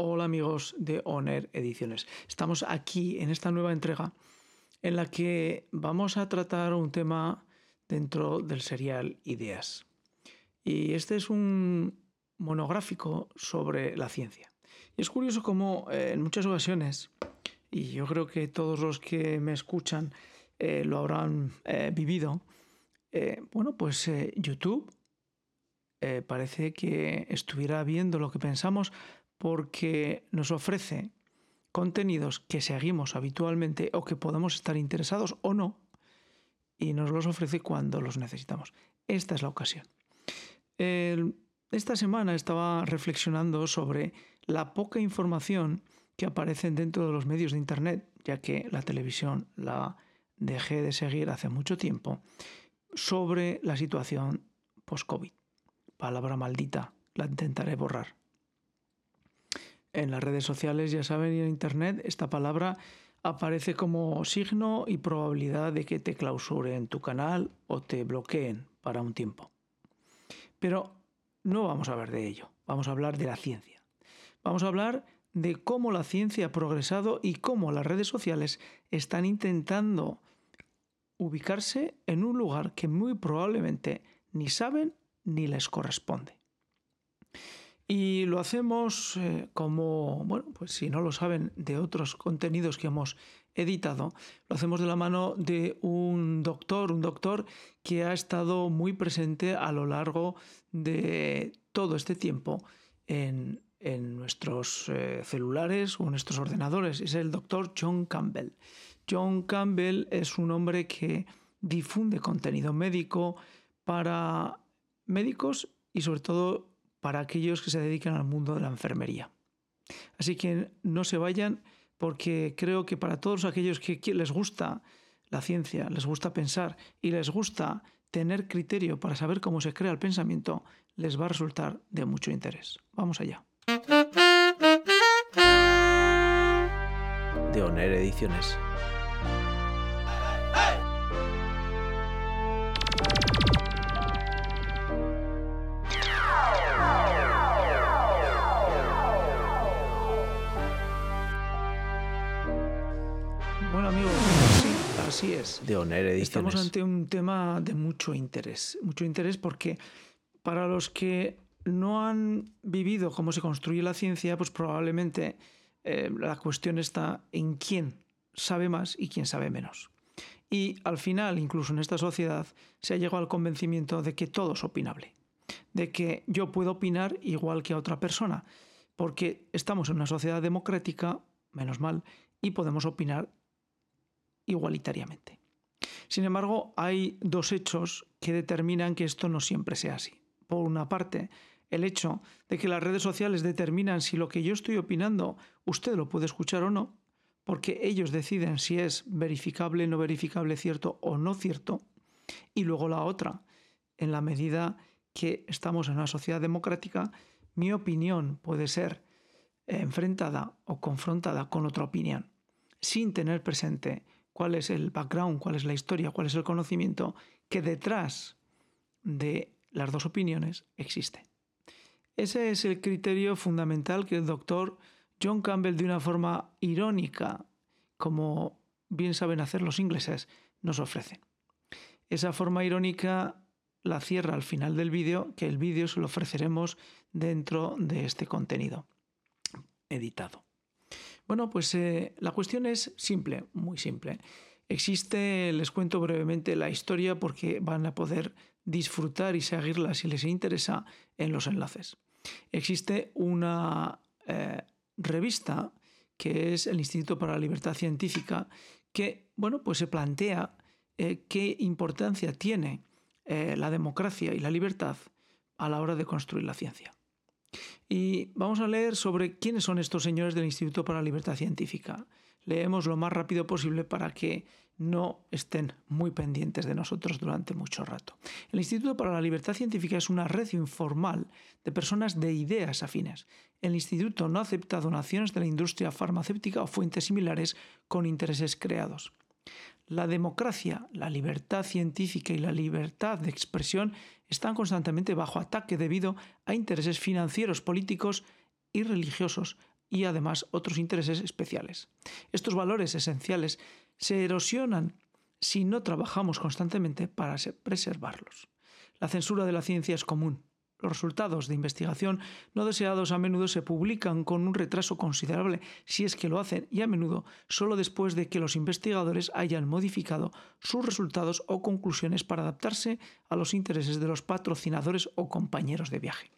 Hola amigos de Oner Ediciones. Estamos aquí en esta nueva entrega en la que vamos a tratar un tema dentro del serial Ideas. Y este es un monográfico sobre la ciencia. Y es curioso cómo eh, en muchas ocasiones, y yo creo que todos los que me escuchan eh, lo habrán eh, vivido, bueno, pues YouTube parece que estuviera viendo lo que pensamos porque nos ofrece contenidos que seguimos habitualmente o que podemos estar interesados o no, y nos los ofrece cuando los necesitamos. Esta es la ocasión. esta semana estaba reflexionando sobre la poca información que aparece dentro de los medios de Internet, ya que la televisión la dejé de seguir hace mucho tiempo, sobre la situación post-COVID. Palabra maldita, la intentaré borrar en las redes sociales, ya saben, y en Internet, esta palabra aparece como signo y probabilidad de que te clausuren tu canal o te bloqueen para un tiempo. Pero no vamos a hablar de ello, vamos a hablar de la ciencia. Vamos a hablar de cómo la ciencia ha progresado y cómo las redes sociales están intentando ubicarse en un lugar que muy probablemente ni saben ni les corresponde. Y lo hacemos eh, como, bueno, pues si no lo saben, de otros contenidos que hemos editado, lo hacemos de la mano de un doctor, un doctor que ha estado muy presente a lo largo de todo este tiempo en, nuestros eh, celulares o en nuestros ordenadores. Es el doctor John Campbell. John Campbell es un hombre que difunde contenido médico para médicos y sobre todo para aquellos que se dedican al mundo de la enfermería. Así que no se vayan porque creo que para todos aquellos que les gusta la ciencia, les gusta pensar y les gusta tener criterio para saber cómo se crea el pensamiento, les va a resultar de mucho interés. Vamos allá. Ediciones. Así es. De Oner Estamos ante un tema de mucho interés. Mucho interés porque para los que no han vivido cómo se construye la ciencia, pues probablemente eh, la cuestión está en quién sabe más y quién sabe menos. Y al final, incluso en esta sociedad, se ha llegado al convencimiento de que todo es opinable, de que yo puedo opinar igual que a otra persona, porque estamos en una sociedad democrática, menos mal, y podemos opinar igualitariamente. Sin embargo, hay dos hechos que determinan que esto no siempre sea así. Por una parte, el hecho de que las redes sociales determinan si lo que yo estoy opinando usted lo puede escuchar o no, porque ellos deciden si es verificable, no verificable, cierto o no cierto. Y luego la otra, en la medida que estamos en una sociedad democrática, mi opinión puede ser enfrentada o confrontada con otra opinión, sin tener presente cuál es el background, cuál es la historia, cuál es el conocimiento que detrás de las dos opiniones existe. Ese es el criterio fundamental que el doctor John Campbell, de una forma irónica, como bien saben hacer los ingleses, nos ofrece. Esa forma irónica la cierra al final del vídeo, que el vídeo se lo ofreceremos dentro de este contenido editado. Bueno, pues eh, la cuestión es simple, muy simple. Existe, les cuento brevemente la historia porque van a poder disfrutar y seguirla si les interesa en los enlaces. Existe una eh, revista que es el Instituto para la Libertad Científica que, bueno, pues se plantea eh, qué importancia tiene la democracia y la libertad a la hora de construir la ciencia. Y vamos a leer sobre quiénes son estos señores del Instituto para la Libertad Científica. Leemos lo más rápido posible para que no estén muy pendientes de nosotros durante mucho rato. El Instituto para la Libertad Científica es una red informal de personas de ideas afines. El instituto no acepta donaciones de la industria farmacéutica o fuentes similares con intereses creados. La democracia, la libertad científica y la libertad de expresión están constantemente bajo ataque debido a intereses financieros, políticos y religiosos y además otros intereses especiales. Estos valores esenciales se erosionan si no trabajamos constantemente para preservarlos. La censura de la ciencia es común. Los resultados de investigación no deseados a menudo se publican con un retraso considerable, si es que lo hacen, y a menudo solo después de que los investigadores hayan modificado sus resultados o conclusiones para adaptarse a los intereses de los patrocinadores o compañeros de viaje.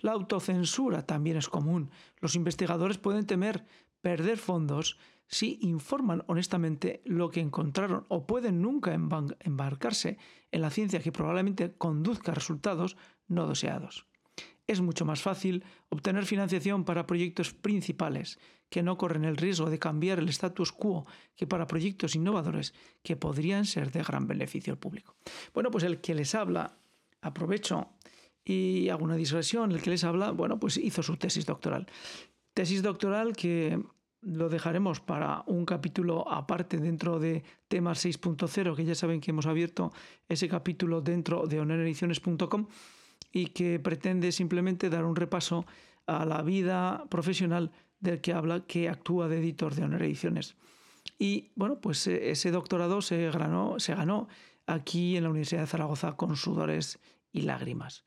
La autocensura también es común. Los investigadores pueden temer perder fondos si informan honestamente lo que encontraron o pueden nunca embarcarse en la ciencia que probablemente conduzca a resultados no deseados. Es mucho más fácil obtener financiación para proyectos principales que no corren el riesgo de cambiar el status quo que para proyectos innovadores que podrían ser de gran beneficio al público. Bueno, pues el que les habla, aprovecho y hago una digresión, el que les habla, bueno, pues hizo su tesis doctoral. Tesis doctoral que lo dejaremos para un capítulo aparte dentro de temas 6.0, que ya saben que hemos abierto ese capítulo dentro de honorediciones.com y que pretende simplemente dar un repaso a la vida profesional del que habla, que actúa de editor de Honor Ediciones. Y bueno, pues eh, ese doctorado se se ganó aquí en la Universidad de Zaragoza con sudores y lágrimas.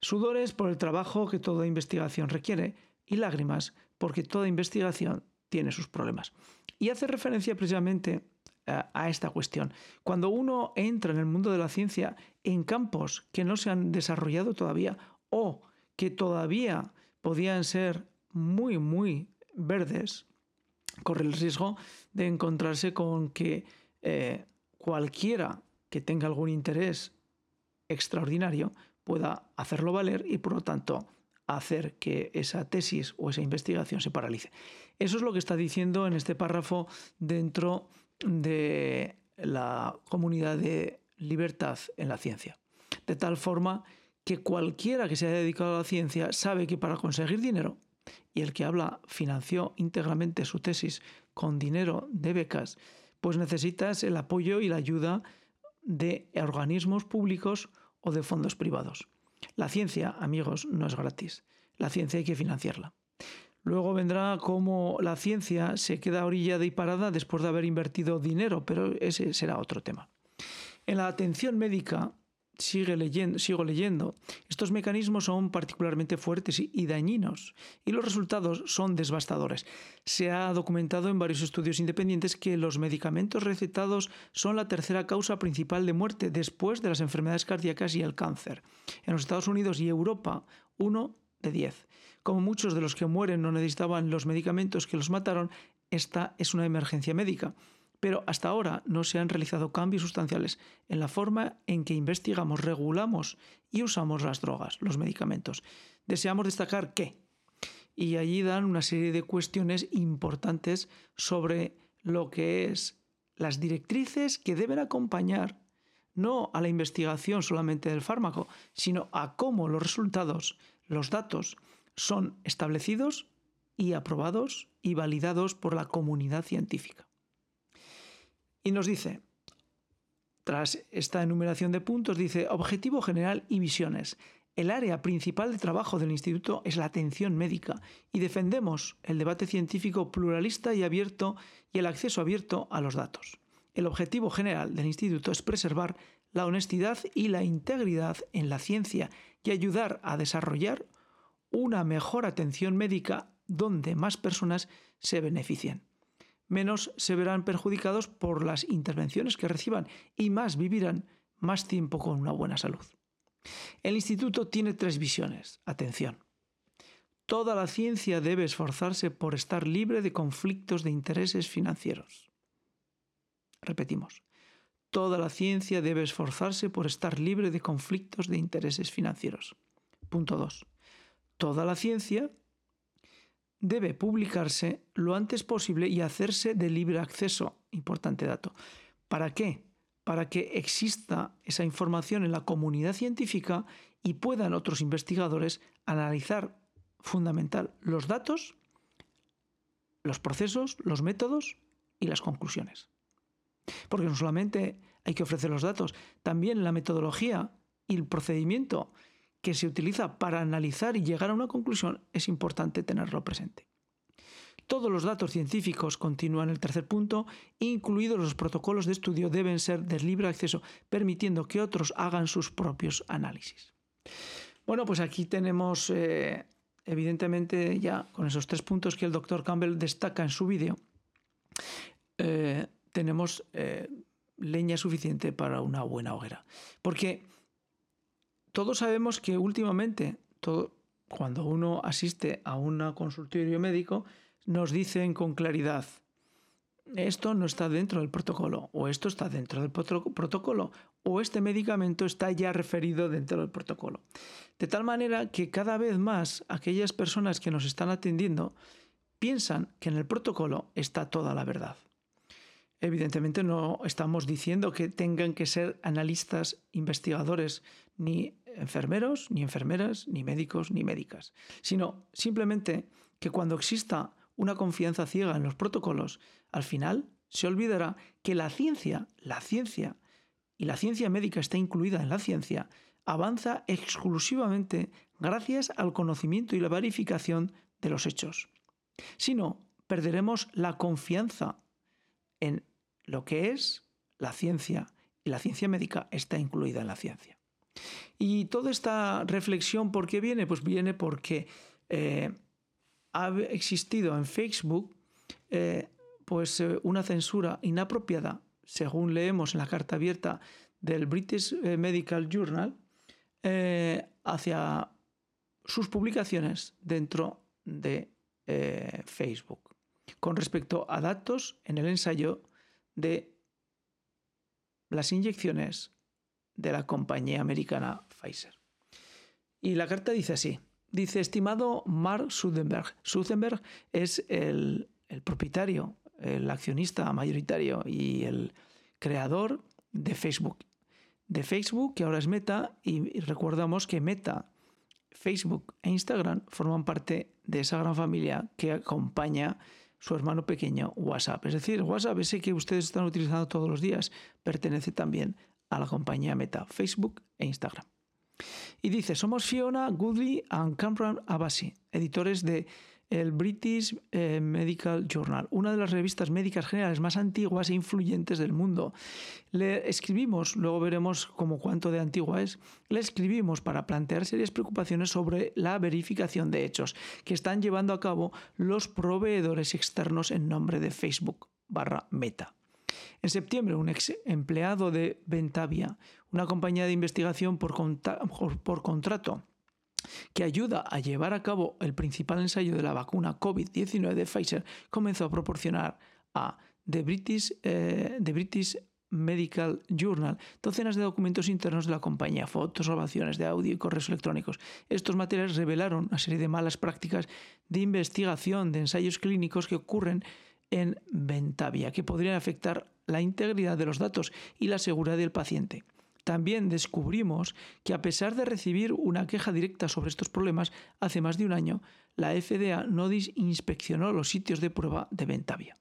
Sudores por el trabajo que toda investigación requiere y lágrimas porque toda investigación tiene sus problemas. Y hace referencia precisamente eh, a esta cuestión. Cuando uno entra en el mundo de la ciencia en campos que no se han desarrollado todavía o que todavía podían ser muy, muy verdes, corre el riesgo de encontrarse con que eh, cualquiera que tenga algún interés extraordinario pueda hacerlo valer y por lo tanto hacer que esa tesis o esa investigación se paralice. Eso es lo que está diciendo en este párrafo dentro de la comunidad de libertad en la ciencia. De tal forma que cualquiera que se haya dedicado a la ciencia sabe que para conseguir dinero, y el que habla financió íntegramente su tesis con dinero de becas, pues necesitas el apoyo y la ayuda de organismos públicos o de fondos privados. La ciencia, amigos, no es gratis. La ciencia hay que financiarla. Luego vendrá cómo la ciencia se queda orillada y parada después de haber invertido dinero, pero ese será otro tema. En la atención médica, sigue leyendo, sigo leyendo, estos mecanismos son particularmente fuertes y dañinos y los resultados son devastadores. Se ha documentado en varios estudios independientes que los medicamentos recetados son la tercera causa principal de muerte después de las enfermedades cardíacas y el cáncer. En los Estados Unidos y Europa, uno de diez. Como muchos de los que mueren no necesitaban los medicamentos que los mataron, esta es una emergencia médica. Pero hasta ahora no se han realizado cambios sustanciales en la forma en que investigamos, regulamos y usamos las drogas, los medicamentos. Deseamos destacar que, y allí dan una serie de cuestiones importantes sobre lo que es las directrices que deben acompañar no a la investigación solamente del fármaco, sino a cómo los resultados, los datos, son establecidos y aprobados y validados por la comunidad científica. Y nos dice, tras esta enumeración de puntos, dice objetivo general y visiones. El área principal de trabajo del instituto es la atención médica y defendemos el debate científico pluralista y abierto y el acceso abierto a los datos. El objetivo general del instituto es preservar la honestidad y la integridad en la ciencia y ayudar a desarrollar una mejor atención médica donde más personas se beneficien. Menos se verán perjudicados por las intervenciones que reciban y más vivirán más tiempo con una buena salud. El instituto tiene tres visiones. Atención. Toda la ciencia debe esforzarse por estar libre de conflictos de intereses financieros. Repetimos. Toda la ciencia debe esforzarse por estar libre de conflictos de intereses financieros. Punto 2 toda la ciencia debe publicarse lo antes posible y hacerse de libre acceso. Importante dato. ¿Para qué? Para que exista esa información en la comunidad científica y puedan otros investigadores analizar fundamental los datos, los procesos, los métodos y las conclusiones. Porque no solamente hay que ofrecer los datos, también la metodología y el procedimiento que se utiliza para analizar y llegar a una conclusión es importante tenerlo presente. Todos los datos científicos, continúan el tercer punto, incluidos los protocolos de estudio, deben ser de libre acceso, permitiendo que otros hagan sus propios análisis. Bueno, pues aquí tenemos, eh, evidentemente, ya con esos tres puntos que el doctor Campbell destaca en su vídeo, eh, tenemos eh, leña suficiente para una buena hoguera. Porque todos sabemos que últimamente, cuando uno asiste a un consultorio médico, nos dicen con claridad, esto no está dentro del protocolo, o esto está dentro del protocolo, o este medicamento está ya referido dentro del protocolo. De tal manera que cada vez más aquellas personas que nos están atendiendo piensan que en el protocolo está toda la verdad. Evidentemente no estamos diciendo que tengan que ser analistas, investigadores, ni enfermeros, ni enfermeras, ni médicos, ni médicas, sino simplemente que cuando exista una confianza ciega en los protocolos, al final se olvidará que la ciencia, la ciencia, y la ciencia médica está incluida en la ciencia, avanza exclusivamente gracias al conocimiento y la verificación de los hechos. Si no, perderemos la confianza en lo que es la ciencia y la ciencia médica está incluida en la ciencia. Y toda esta reflexión, ¿por qué viene? Pues viene porque eh, ha existido en Facebook eh, pues, eh, una censura inapropiada, según leemos en la carta abierta del British Medical Journal, hacia sus publicaciones dentro de Facebook con respecto a datos en el ensayo de las inyecciones de la compañía americana Pfizer. Y la carta dice así, dice, estimado Mark Zuckerberg, Zuckerberg es el, el propietario, el accionista mayoritario y el creador de Facebook. De Facebook, que ahora es Meta, y recordamos que Meta, Facebook e Instagram forman parte de esa gran familia que acompaña su hermano pequeño WhatsApp. Es decir, WhatsApp, ese que ustedes están utilizando todos los días, pertenece también a la compañía Meta, Facebook e Instagram. Y dice, somos Fiona Goodley and Cameron Abasi, editores de el British eh, Medical Journal, una de las revistas médicas generales más antiguas e influyentes del mundo. Le escribimos, luego veremos cómo cuánto de antigua es, le escribimos para plantear serias preocupaciones sobre la verificación de hechos que están llevando a cabo los proveedores externos en nombre de Facebook barra Meta. En septiembre, un ex empleado de Ventavia, una compañía de investigación por, contrato, que ayuda a llevar a cabo el principal ensayo de la vacuna COVID-19 de Pfizer, comenzó a proporcionar a The British, eh, British Medical Journal, docenas de documentos internos de la compañía, fotos, grabaciones de audio y correos electrónicos. Estos materiales revelaron una serie de malas prácticas de investigación de ensayos clínicos que ocurren en Ventavia, que podrían afectar la integridad de los datos y la seguridad del paciente. También descubrimos que a pesar de recibir una queja directa sobre estos problemas hace más de un año, la FDA no inspeccionó los sitios de prueba de Ventavia.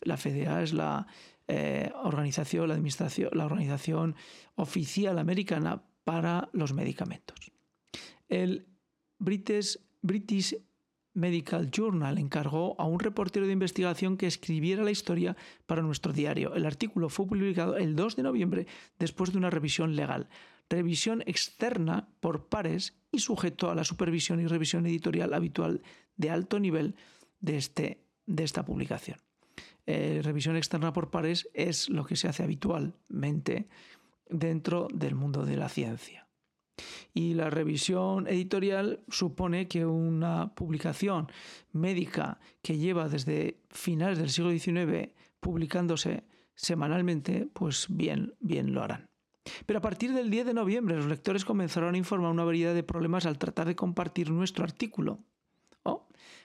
La FDA es la eh, organización, la administración, la organización oficial americana para los medicamentos. El British, British Medical Journal encargó a un reportero de investigación que escribiera la historia para nuestro diario. El artículo fue publicado el 2 de noviembre después de una revisión legal, revisión externa por pares y sujeto a la supervisión y revisión editorial habitual de alto nivel de, este, de esta publicación. Eh, revisión externa por pares es lo que se hace habitualmente dentro del mundo de la ciencia. Y la revisión editorial supone que una publicación médica que lleva desde finales del siglo XIX publicándose semanalmente, pues bien, bien lo harán. Pero a partir del 10 de noviembre los lectores comenzaron a informar una variedad de problemas al tratar de compartir nuestro artículo.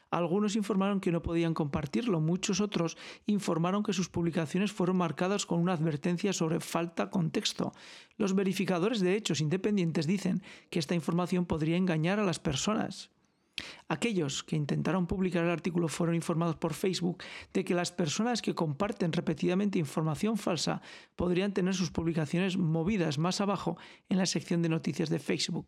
Algunos informaron que no podían compartirlo, muchos otros informaron que sus publicaciones fueron marcadas con una advertencia sobre falta contexto. Los verificadores de hechos independientes dicen que esta información podría engañar a las personas. Aquellos que intentaron publicar el artículo fueron informados por Facebook de que las personas que comparten repetidamente información falsa podrían tener sus publicaciones movidas más abajo en la sección de noticias de Facebook.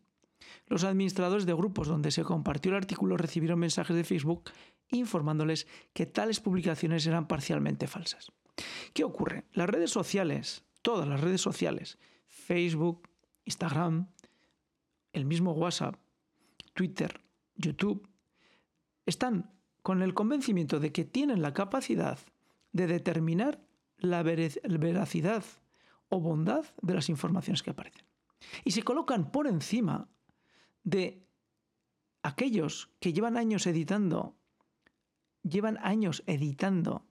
Los administradores de grupos donde se compartió el artículo recibieron mensajes de Facebook informándoles que tales publicaciones eran parcialmente falsas. ¿Qué ocurre? Las redes sociales, todas las redes sociales, Facebook, Instagram, el mismo WhatsApp, Twitter, YouTube, están con el convencimiento de que tienen la capacidad de determinar la veracidad o bondad de las informaciones que aparecen. Y se colocan por encima de aquellos que llevan años editando, llevan años editando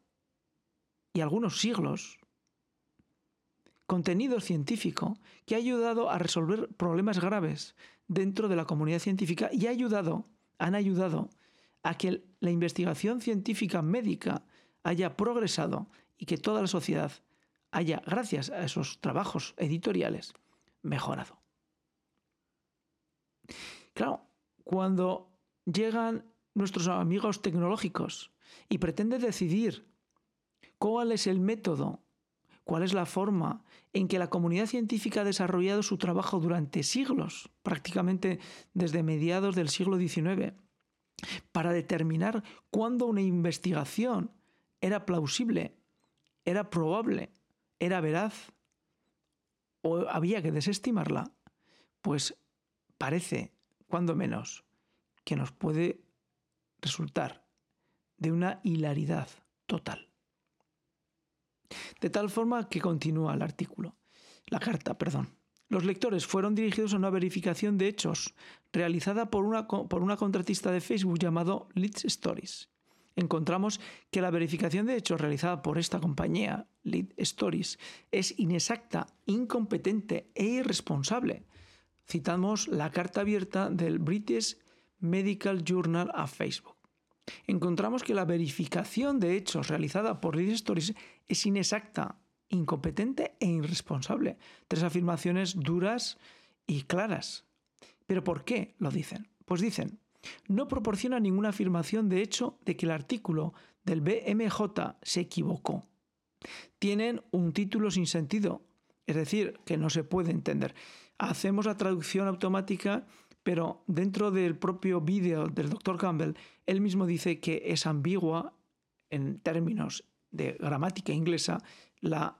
y algunos siglos contenido científico que ha ayudado a resolver problemas graves dentro de la comunidad científica y ha ayudado, han ayudado a que la investigación científica médica haya progresado y que toda la sociedad haya, gracias a esos trabajos editoriales, mejorado. Claro, cuando llegan nuestros amigos tecnológicos y pretenden decidir cuál es el método, cuál es la forma en que la comunidad científica ha desarrollado su trabajo durante siglos, prácticamente desde mediados del siglo XIX, para determinar cuándo una investigación era plausible, era probable, era veraz o había que desestimarla, pues parece, cuando menos, que nos puede resultar de una hilaridad total. De tal forma que continúa el artículo, la carta, perdón. Los lectores fueron dirigidos a una verificación de hechos realizada por una, por una contratista de Facebook llamado Lead Stories. Encontramos que la verificación de hechos realizada por esta compañía, Lead Stories, es inexacta, incompetente e irresponsable. Citamos la carta abierta del British Medical Journal a Facebook. Encontramos que la verificación de hechos realizada por Lead Stories es inexacta, incompetente e irresponsable. Tres afirmaciones duras y claras. ¿Pero por qué lo dicen? Pues dicen, no proporciona ninguna afirmación de hecho de que el artículo del BMJ se equivocó. Tienen un título sin sentido, es decir, que no se puede entender. Hacemos la traducción automática, pero dentro del propio vídeo del Dr. Campbell, él mismo dice que es ambigua en términos de gramática inglesa la,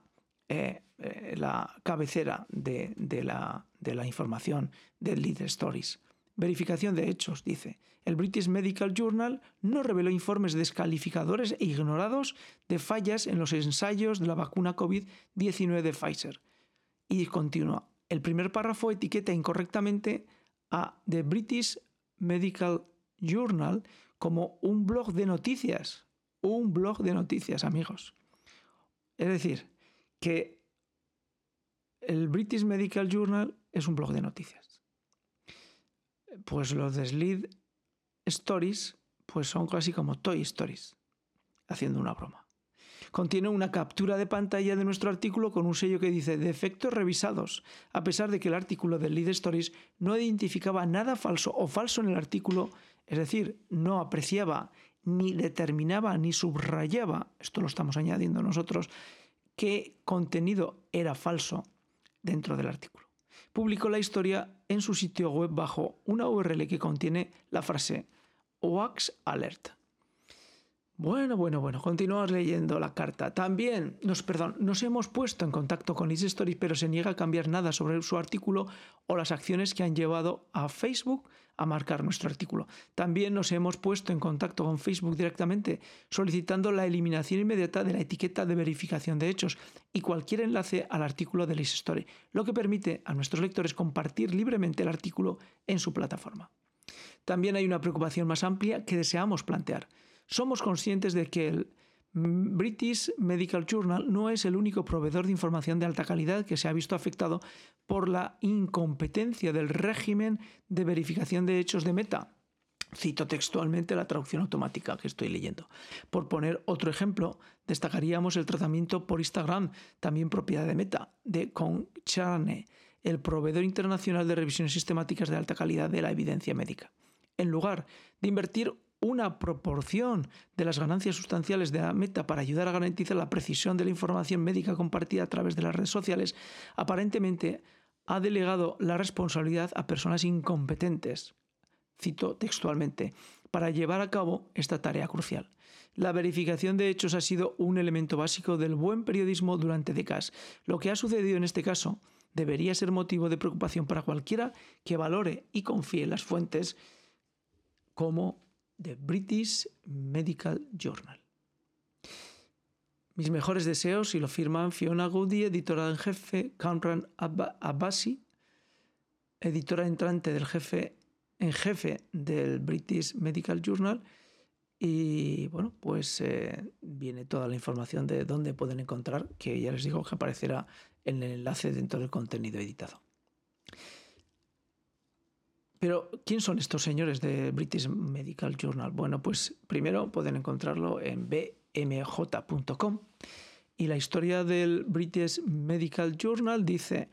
eh, eh, la cabecera de, la, de, la, información del Lead Stories. Verificación de hechos, dice. El British Medical Journal no reveló informes descalificadores e ignorados de fallas en los ensayos de la vacuna COVID-19 de Pfizer. Y continúa. El primer párrafo etiqueta incorrectamente a The British Medical Journal como un blog de noticias. Un blog de noticias, amigos. Es decir, que el British Medical Journal es un blog de noticias. Pues los de Stories pues son casi como Toy Stories, haciendo una broma. Contiene una captura de pantalla de nuestro artículo con un sello que dice defectos revisados, a pesar de que el artículo de Lead Stories no identificaba nada falso o falso en el artículo, es decir, no apreciaba ni determinaba ni subrayaba, esto lo estamos añadiendo nosotros, qué contenido era falso dentro del artículo. Publicó la historia en su sitio web bajo una URL que contiene la frase Wax Alert. Bueno, bueno, bueno, continuamos leyendo la carta. También nos, perdón, nos hemos puesto en contacto con Stories, pero se niega a cambiar nada sobre su artículo o las acciones que han llevado a Facebook a marcar nuestro artículo. También nos hemos puesto en contacto con Facebook directamente solicitando la eliminación inmediata de la etiqueta de verificación de hechos y cualquier enlace al artículo de Easy Story, lo que permite a nuestros lectores compartir libremente el artículo en su plataforma. También hay una preocupación más amplia que deseamos plantear somos conscientes de que el British Medical Journal no es el único proveedor de información de alta calidad que se ha visto afectado por la incompetencia del régimen de verificación de hechos de Meta. Cito textualmente la traducción automática que estoy leyendo. Por poner otro ejemplo, destacaríamos el tratamiento por Instagram, también propiedad de Meta, de Concharne, el proveedor internacional de revisiones sistemáticas de alta calidad de la evidencia médica. En lugar de invertir una proporción de las ganancias sustanciales de la meta para ayudar a garantizar la precisión de la información médica compartida a través de las redes sociales, aparentemente ha delegado la responsabilidad a personas incompetentes. Cito textualmente, para llevar a cabo esta tarea crucial. La verificación de hechos ha sido un elemento básico del buen periodismo durante décadas. Lo que ha sucedido en este caso debería ser motivo de preocupación para cualquiera que valore y confíe las fuentes como The British Medical Journal. Mis mejores deseos, y lo firman Fiona Goody, editora en jefe, Kamran Abbasi, editora entrante del jefe en jefe del British Medical Journal, y bueno, pues eh, viene toda la información de dónde pueden encontrar, que ya les digo que aparecerá en el enlace dentro del contenido editado. Pero, ¿quién son estos señores de British Medical Journal? Bueno, pues primero pueden encontrarlo en bmj.com y la historia del British Medical Journal dice,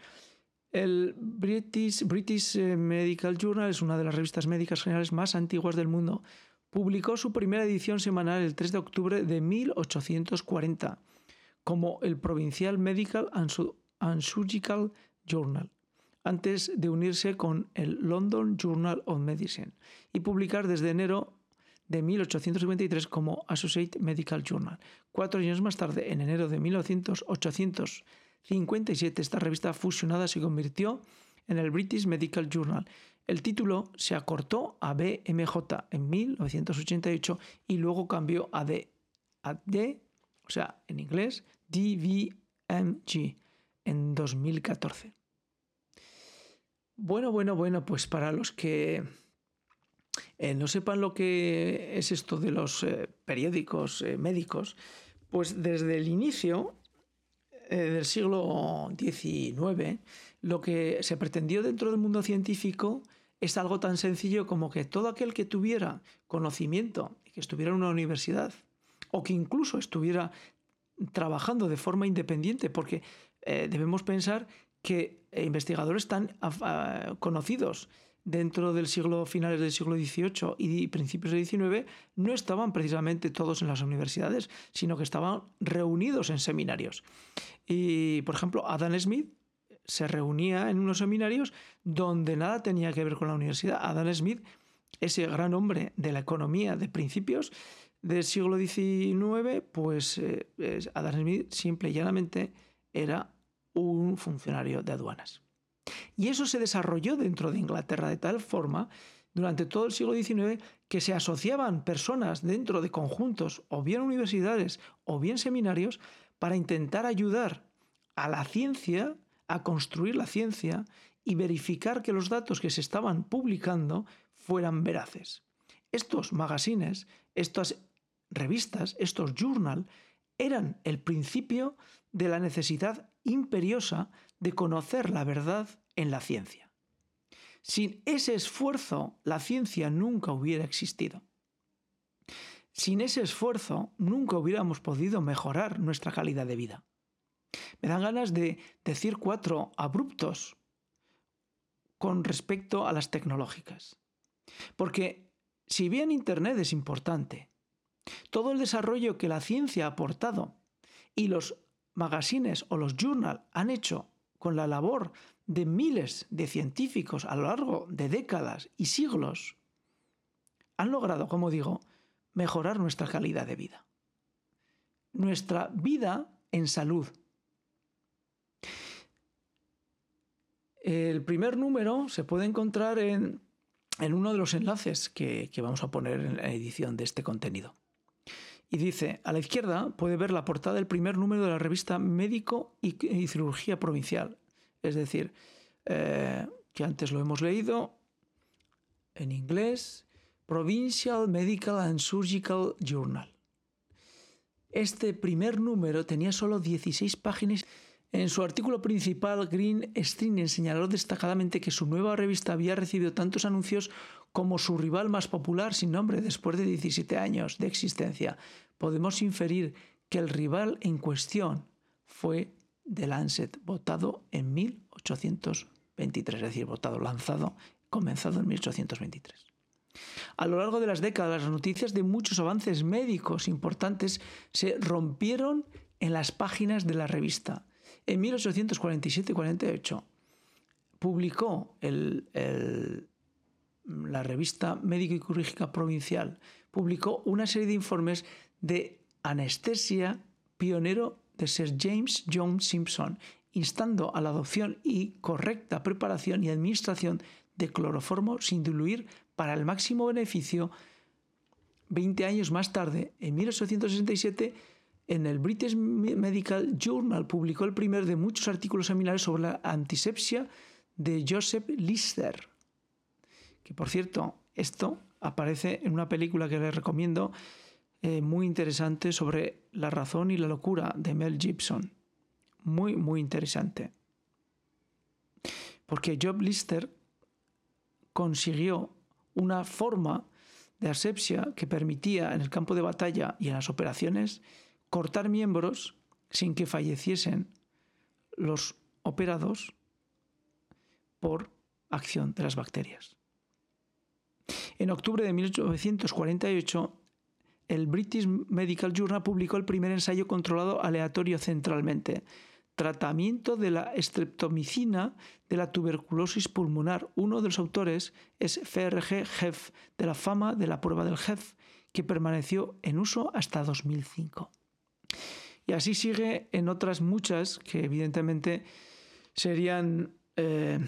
el British, British Medical Journal es una de las revistas médicas generales más antiguas del mundo. Publicó su primera edición semanal el 3 de octubre de 1840 como el Provincial Medical and Surgical Journal, antes de unirse con el London Journal of Medicine y publicar desde enero de 1853 como Associate Medical Journal. Cuatro años más tarde, en enero de 1857, esta revista fusionada se convirtió en el British Medical Journal el título se acortó a BMJ en 1988 y luego cambió a D, a D o sea, en inglés, DVMG en 2014. Bueno, bueno, bueno, pues para los que eh, no sepan lo que es esto de los eh, periódicos eh, médicos, pues desde el inicio del siglo XIX, lo que se pretendió dentro del mundo científico es algo tan sencillo como que todo aquel que tuviera conocimiento, que estuviera en una universidad o que incluso estuviera trabajando de forma independiente, porque debemos pensar que investigadores tan conocidos dentro del siglo finales del siglo XVIII y principios del XIX no estaban precisamente todos en las universidades, sino que estaban reunidos en seminarios. Y, por ejemplo, Adam Smith se reunía en unos seminarios donde nada tenía que ver con la universidad. Adam Smith, ese gran hombre de la economía de principios del siglo XIX, pues eh, Adam Smith simple y llanamente era un funcionario de aduanas. Y eso se desarrolló dentro de Inglaterra de tal forma durante todo el siglo XIX que se asociaban personas dentro de conjuntos, o bien universidades, o bien seminarios, para intentar ayudar a la ciencia a construir la ciencia y verificar que los datos que se estaban publicando fueran veraces. Estos magazines, estas revistas, estos journal, eran el principio de la necesidad imperiosa de conocer la verdad en la ciencia. Sin ese esfuerzo, la ciencia nunca hubiera existido. Sin ese esfuerzo, nunca hubiéramos podido mejorar nuestra calidad de vida. Me dan ganas de decir cuatro abruptos con respecto a las tecnológicas. Porque si bien Internet es importante, todo el desarrollo que la ciencia ha aportado y los magazines o los journals han hecho con la labor de miles de científicos a lo largo de décadas y siglos, han logrado, como digo, mejorar nuestra calidad de vida. Nuestra vida en salud, El primer número se puede encontrar en, uno de los enlaces que, vamos a poner en la edición de este contenido. Y dice, a la izquierda puede ver la portada del primer número de la revista Médico y, Cirugía Provincial. Es decir, eh, que antes lo hemos leído en inglés, Provincial Medical and Surgical Journal. Este primer número tenía solo 16 páginas en su artículo principal, Green Strinen señaló destacadamente que su nueva revista había recibido tantos anuncios como su rival más popular sin nombre después de 17 años de existencia. Podemos inferir que el rival en cuestión fue The Lancet, votado en 1823, es decir, votado, lanzado, comenzado en 1823. A lo largo de las décadas, las noticias de muchos avances médicos importantes se rompieron en las páginas de la revista en 1847-48 publicó la revista Médico y Quirúrgica Provincial publicó una serie de informes de anestesia pionero de Sir James John Simpson, instando a la adopción y correcta preparación y administración de cloroformo sin diluir para el máximo beneficio. 20 años más tarde, en 1867, en el British Medical Journal publicó el primer de muchos artículos seminales sobre la antisepsia de Joseph Lister. Que por cierto, esto aparece en una película que les recomiendo eh, muy interesante sobre la razón y la locura de Mel Gibson. Muy, muy interesante. Porque Job Lister consiguió una forma de asepsia que permitía en el campo de batalla y en las operaciones cortar miembros sin que falleciesen los operados por acción de las bacterias. En octubre de 1848, el British Medical Journal publicó el primer ensayo controlado aleatorio centralmente, Tratamiento de la estreptomicina de la tuberculosis pulmonar. Uno de los autores es FRG Heff, de la fama de la prueba del Heff, que permaneció en uso hasta 2005. Y así sigue en otras muchas que evidentemente serían, eh,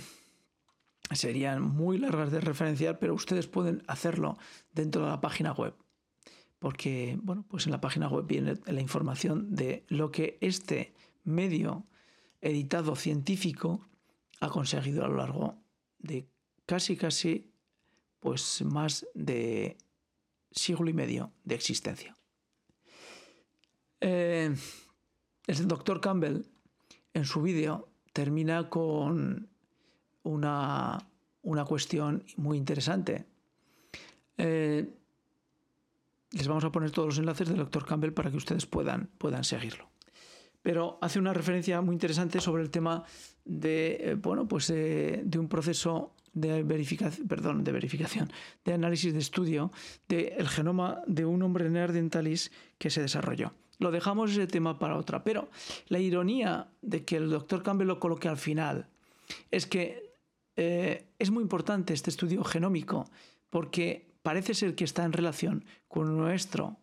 serían muy largas de referenciar, pero ustedes pueden hacerlo dentro de la página web. Porque, bueno, pues en la página web viene la información de lo que este medio editado científico ha conseguido a lo largo de casi, casi, pues más de siglo y medio de existencia. Eh, el doctor Campbell, en su vídeo, termina con una, una cuestión muy interesante. Eh, les vamos a poner todos los enlaces del doctor Campbell para que ustedes puedan, puedan seguirlo pero hace una referencia muy interesante sobre el tema de, eh, bueno, pues, de un proceso de verificación, perdón, de verificación, de análisis de estudio del genoma de un hombre neandertalis que se desarrolló. Lo dejamos ese tema para otra, pero la ironía de que el doctor Campbell lo coloque al final es que eh, es muy importante este estudio genómico porque parece ser que está en relación con nuestro,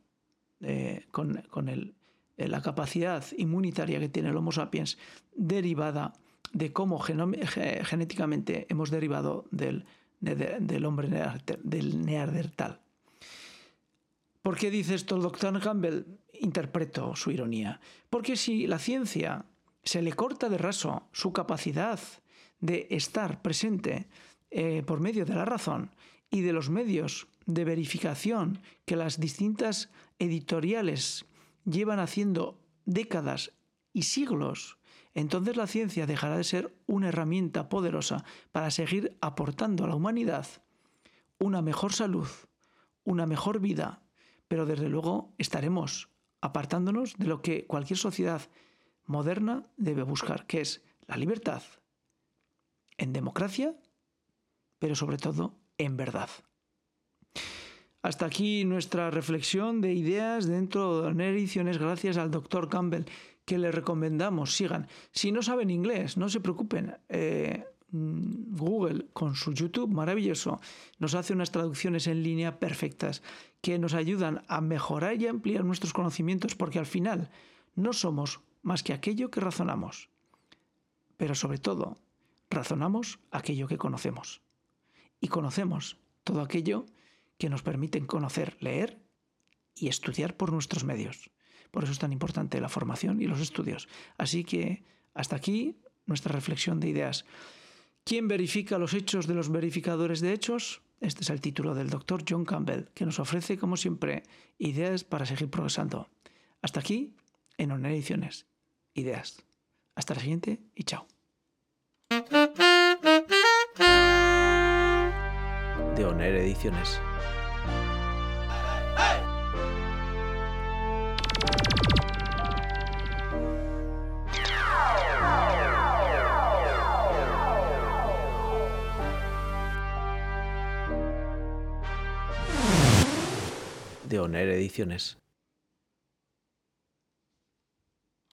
con, con el eh, la capacidad inmunitaria que tiene el Homo sapiens derivada de cómo genéticamente hemos derivado del, del hombre del neandertal. ¿Por qué dice esto el doctor Campbell? Interpreto su ironía. Porque si la ciencia se le corta de raso su capacidad de estar presente eh, por medio de la razón y de los medios de verificación que las distintas editoriales llevan haciendo décadas y siglos, entonces la ciencia dejará de ser una herramienta poderosa para seguir aportando a la humanidad una mejor salud, una mejor vida, pero desde luego estaremos apartándonos de lo que cualquier sociedad moderna debe buscar, que es la libertad en democracia, pero sobre todo en verdad. Hasta aquí nuestra reflexión de ideas dentro de ediciones gracias al doctor Campbell, que le recomendamos, sigan. Si no saben inglés, no se preocupen. Eh, Google, con su YouTube maravilloso, nos hace unas traducciones en línea perfectas que nos ayudan a mejorar y ampliar nuestros conocimientos porque al final no somos más que aquello que razonamos. Pero sobre todo, razonamos aquello que conocemos. Y conocemos todo aquello que nos permiten conocer, leer y estudiar por nuestros medios. Por eso es tan importante la formación y los estudios. Así que hasta aquí nuestra reflexión de ideas. ¿Quién verifica los hechos de los verificadores de hechos? Este es el título del doctor John Campbell, que nos ofrece, como siempre, ideas para seguir progresando. Hasta aquí, en Oner Ediciones. Ideas. Hasta la siguiente y chao. De Oner Ediciones. De Oner Ediciones.